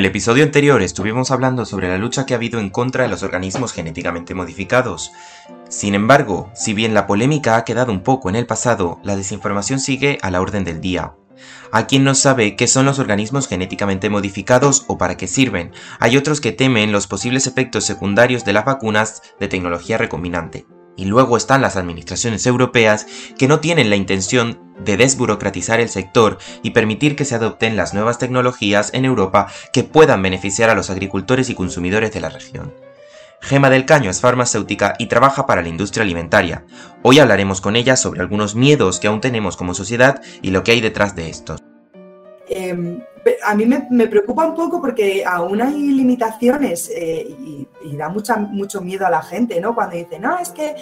el episodio anterior estuvimos hablando sobre la lucha que ha habido en contra de los organismos genéticamente modificados. Sin embargo, si bien la polémica ha quedado un poco en el pasado, la desinformación sigue a la orden del día. Hay quien no sabe qué son los organismos genéticamente modificados o para qué sirven. Hay otros que temen los posibles efectos secundarios de las vacunas de tecnología recombinante. Y luego están las administraciones europeas que no tienen la intención de desburocratizar el sector y permitir que se adopten las nuevas tecnologías en Europa que puedan beneficiar a los agricultores y consumidores de la región. Gema del Caño es farmacéutica y trabaja para la industria alimentaria. Hoy hablaremos con ella sobre algunos miedos que aún tenemos como sociedad y lo que hay detrás de estos. Em, a mí me, preocupa un poco porque aún hay limitaciones eh, y, da mucha, mucho miedo a la gente, ¿no? Cuando dicen, no, es que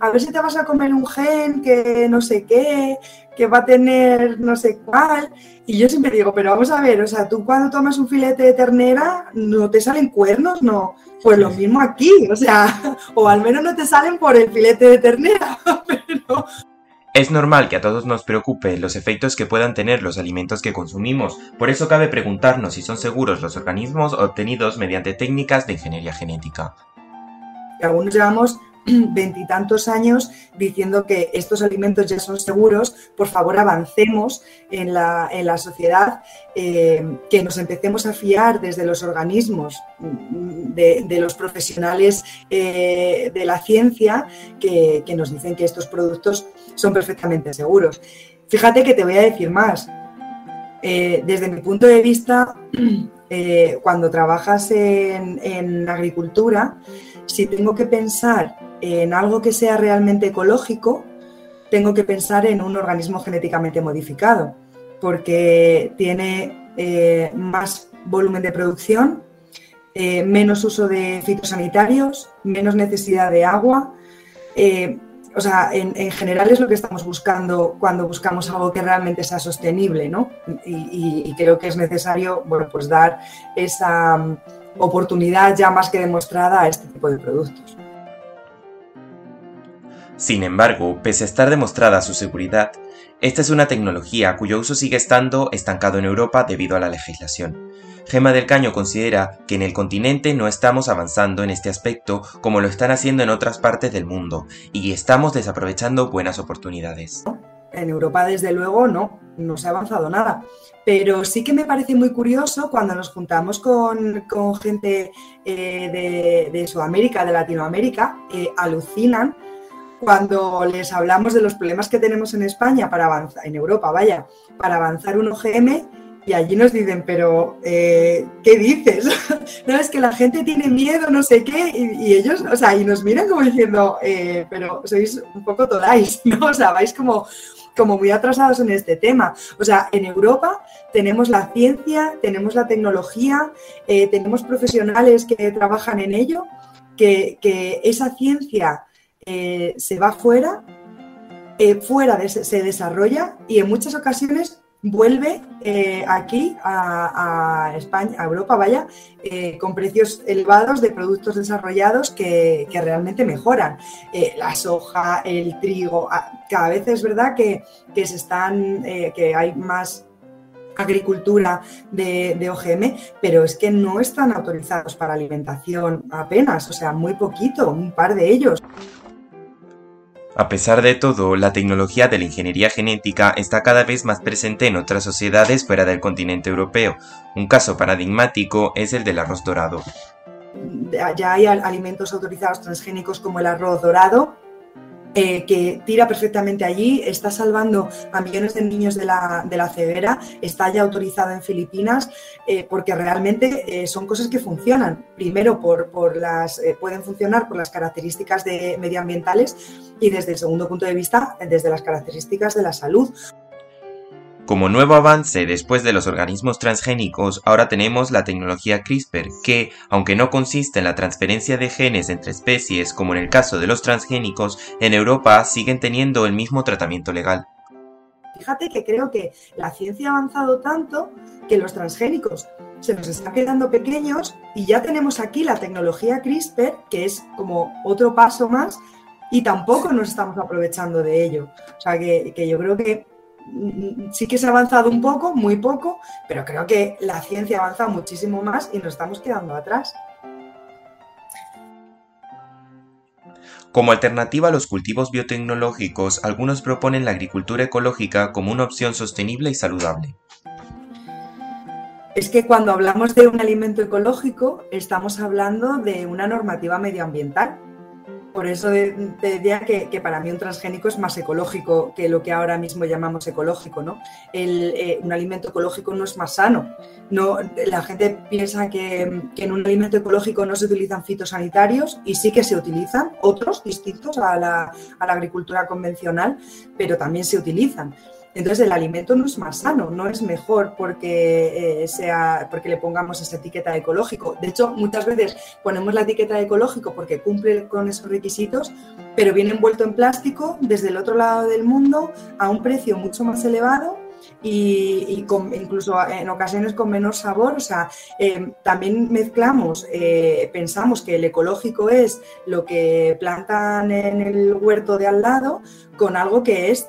a ver si te vas a comer un gen que no sé qué, que va a tener no sé cuál. Y yo siempre digo, pero vamos a ver, o sea, tú cuando tomas un filete de ternera, ¿no te salen cuernos? No. Pues lo mismo aquí, o sea, o al menos no te salen por el filete de ternera, pero... Es normal que a todos nos preocupe los efectos que puedan tener los alimentos que consumimos, por eso cabe preguntarnos si son seguros los organismos obtenidos mediante técnicas de ingeniería genética. Algunos llevamos veintitantos años diciendo que estos alimentos ya son seguros, por favor avancemos en la, en la sociedad, eh, que nos empecemos a fiar desde los organismos, mm, de, los profesionales eh, de la ciencia, que, nos dicen que estos productos son perfectamente seguros. Fíjate que te voy a decir más. Eh, desde mi punto de vista, cuando trabajas en, en agricultura, si tengo que pensar en algo que sea realmente ecológico, tengo que pensar en un organismo genéticamente modificado, porque tiene eh, más volumen de producción, eh, menos uso de fitosanitarios, menos necesidad de agua. Eh, o sea, en, general es lo que estamos buscando cuando buscamos algo que realmente sea sostenible, ¿no? Y, y creo que es necesario, bueno, pues dar esa mm, oportunidad ya más que demostrada a este de productos. Sin embargo, pese a estar demostrada su seguridad, esta es una tecnología cuyo uso sigue estando estancado en Europa debido a la legislación. Gema del Caño considera que en el continente no estamos avanzando en este aspecto como lo están haciendo en otras partes del mundo y estamos desaprovechando buenas oportunidades. En Europa, desde luego, no, no se ha avanzado nada. Pero sí que me parece muy curioso cuando nos juntamos con, gente eh, de, Sudamérica, de Latinoamérica, alucinan cuando les hablamos de los problemas que tenemos en España para avanzar, en Europa, vaya, para avanzar un OGM, y allí nos dicen, pero eh, ¿qué dices? no, es que la gente tiene miedo, no sé qué, y, ellos, o sea, y nos miran como diciendo, eh, pero sois un poco todáis, ¿no? O sea, vais como, como muy atrasados en este tema. O sea, en Europa tenemos la ciencia, tenemos la tecnología, eh, tenemos profesionales que trabajan en ello, que, que esa ciencia se va fuera, fuera se desarrolla y en muchas ocasiones vuelve eh, aquí a, España, a Europa, vaya, con precios elevados de productos desarrollados que, realmente mejoran. la soja, el trigo, cada vez es verdad que, se están, que hay más agricultura de, de, OGM, pero es que no están autorizados para alimentación apenas, o sea, muy poquito, un par de ellos. A pesar de todo, la tecnología de la ingeniería genética está cada vez más presente en otras sociedades fuera del continente europeo. Un caso paradigmático es el del arroz dorado. Ya hay alimentos autorizados transgénicos como el arroz dorado, eh, que tira perfectamente allí, está salvando a millones de niños de la, de la ceguera, está ya autorizado en Filipinas, eh, porque realmente eh, son cosas que funcionan. Primero, por, por las, pueden funcionar por las características de medioambientales y desde el segundo punto de vista, desde las características de la salud. Como nuevo avance después de los organismos transgénicos, ahora tenemos la tecnología CRISPR, que, aunque no consiste en la transferencia de genes entre especies como en el caso de los transgénicos, en Europa siguen teniendo el mismo tratamiento legal. Fíjate que creo que la ciencia ha avanzado tanto que los transgénicos se nos están quedando pequeños y ya tenemos aquí la tecnología CRISPR, que es como otro paso más, y tampoco nos estamos aprovechando de ello. O sea que, que yo creo que sí que se ha avanzado un poco, muy poco, pero creo que la ciencia ha avanzado muchísimo más y nos estamos quedando atrás. Como alternativa a los cultivos biotecnológicos, algunos proponen la agricultura ecológica como una opción sostenible y saludable. Es que cuando hablamos de un alimento ecológico, estamos hablando de una normativa medioambiental por eso te decía que, para mí un transgénico es más ecológico que lo que ahora mismo llamamos ecológico, ¿no? Eh, un alimento ecológico no es más sano. No, la gente piensa que, en un alimento ecológico no se utilizan fitosanitarios y sí que se utilizan otros distintos a la agricultura convencional, pero también se utilizan. Entonces el alimento no es más sano, no es mejor porque, eh, sea, porque le pongamos esa etiqueta ecológico. De hecho, muchas veces ponemos la etiqueta ecológico porque cumple con esos requisitos, pero viene envuelto en plástico desde el otro lado del mundo a un precio mucho más elevado y, incluso en ocasiones con menor sabor. O sea, eh, también mezclamos, eh, pensamos que el ecológico es lo que plantan en el huerto de al lado con algo que es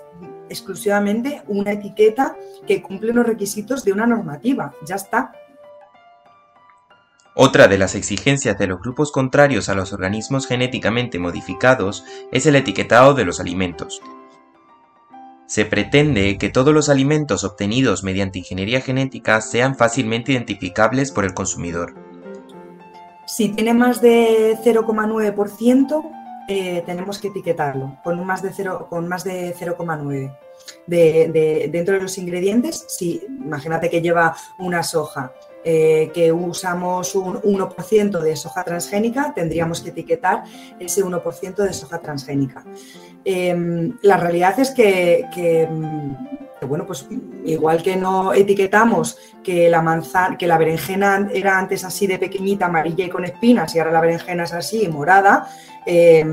exclusivamente una etiqueta que cumple los requisitos de una normativa. Ya está. Otra de las exigencias de los grupos contrarios a los organismos genéticamente modificados es el etiquetado de los alimentos. Se pretende que todos los alimentos obtenidos mediante ingeniería genética sean fácilmente identificables por el consumidor. Si tiene más de 0,9%, eh, tenemos que etiquetarlo con más de 0,9. De, dentro de los ingredientes, si imagínate que lleva una soja, eh, que usamos un 1% de soja transgénica, tendríamos que etiquetar ese 1% de soja transgénica. Em, la realidad es que, que, bueno, pues igual que no etiquetamos que la manzana, que la berenjena era antes así de pequeñita, amarilla y con espinas, y ahora la berenjena es así, morada, eh,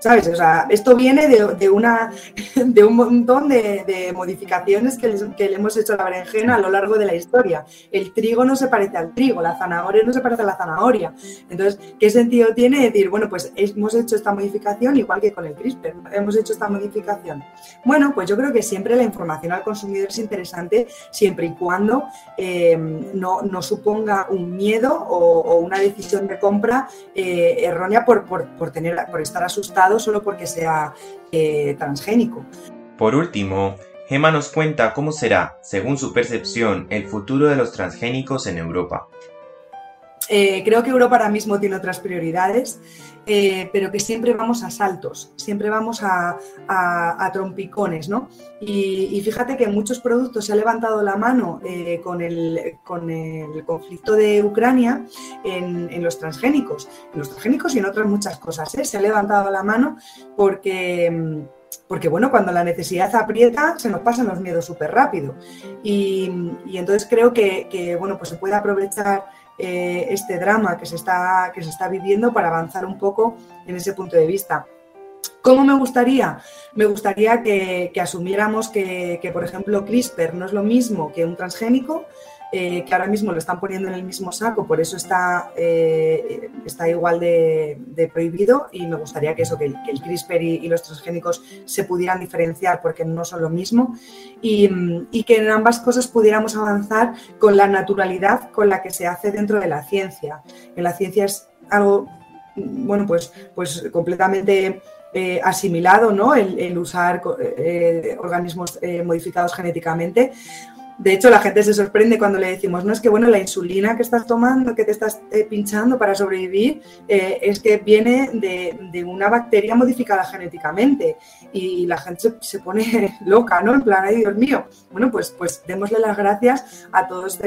¿Sabes? O sea, esto viene de, una, de un montón de, modificaciones que, le hemos hecho a la berenjena a lo largo de la historia. El trigo no se parece al trigo, la zanahoria no se parece a la zanahoria. Entonces, ¿qué sentido tiene decir, bueno, pues hemos hecho esta modificación igual que con el CRISPR, hemos hecho esta modificación? Bueno, pues yo creo que siempre la información al consumidor es interesante siempre y cuando eh, no, no, suponga un miedo o, una decisión de compra eh, errónea por por, tener, por estar asustado solo porque sea eh, transgénico. Por último, Gemma nos cuenta cómo será, según su percepción, el futuro de los transgénicos en Europa. Eh, creo que Europa ahora mismo tiene otras prioridades, eh, pero que siempre vamos a saltos, siempre vamos a, trompicones, ¿no? Y, fíjate que en muchos productos se ha levantado la mano eh, con, el, conflicto de Ucrania en, los transgénicos, en los transgénicos y en otras muchas cosas. Se ha levantado la mano porque porque bueno, cuando la necesidad aprieta, se nos pasan los miedos súper rápido. Y, entonces creo que, que, bueno, pues se puede aprovechar eh, este drama que se, está, que se está viviendo para avanzar un poco en ese punto de vista. ¿Cómo me gustaría? Me gustaría que, asumiéramos que, que, por ejemplo, CRISPR no es lo mismo que un transgénico, eh, que ahora mismo lo están poniendo en el mismo saco, por eso está, eh, está igual de, prohibido y me gustaría que eso, que, el CRISPR y, los transgénicos se pudieran diferenciar porque no son lo mismo y, que en ambas cosas pudiéramos avanzar con la naturalidad con la que se hace dentro de la ciencia. En la ciencia es algo, bueno, pues, pues completamente... Eh, asimilado ¿no? el, usar organismos modificados genéticamente, de hecho, la gente se sorprende cuando le decimos, no es que bueno, la insulina que estás tomando, que te estás eh, pinchando para sobrevivir, eh, es que viene de, una bacteria modificada genéticamente. Y la gente se, pone loca, ¿no? En plan, ay Dios mío. Bueno, pues, pues démosle las gracias a todos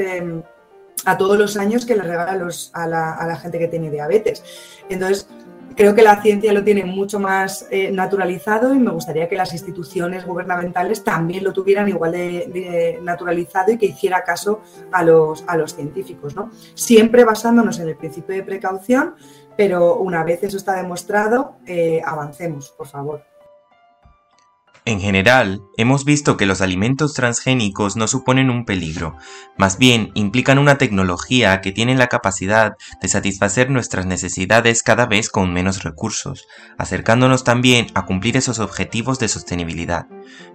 a todos los años que le regala a, la, a la gente que tiene diabetes. Entonces, creo que la ciencia lo tiene mucho más eh, naturalizado y me gustaría que las instituciones gubernamentales también lo tuvieran igual de, naturalizado y que hiciera caso a los, a los científicos. ¿no? Siempre basándonos en el principio de precaución, pero una vez eso está demostrado, eh, avancemos, por favor. En general, hemos visto que los alimentos transgénicos no suponen un peligro, más bien implican una tecnología que tiene la capacidad de satisfacer nuestras necesidades cada vez con menos recursos, acercándonos también a cumplir esos objetivos de sostenibilidad,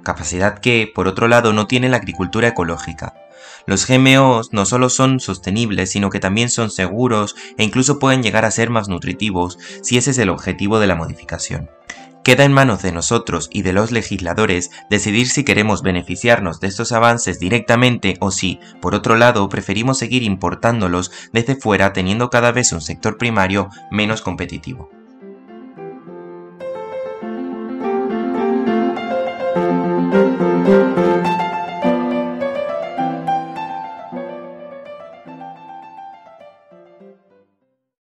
capacidad que, por otro lado, no tiene la agricultura ecológica. Los GMOs no solo son sostenibles, sino que también son seguros e incluso pueden llegar a ser más nutritivos si ese es el objetivo de la modificación. Queda en manos de nosotros y de los legisladores decidir si queremos beneficiarnos de estos avances directamente o si, por otro lado, preferimos seguir importándolos desde fuera teniendo cada vez un sector primario menos competitivo.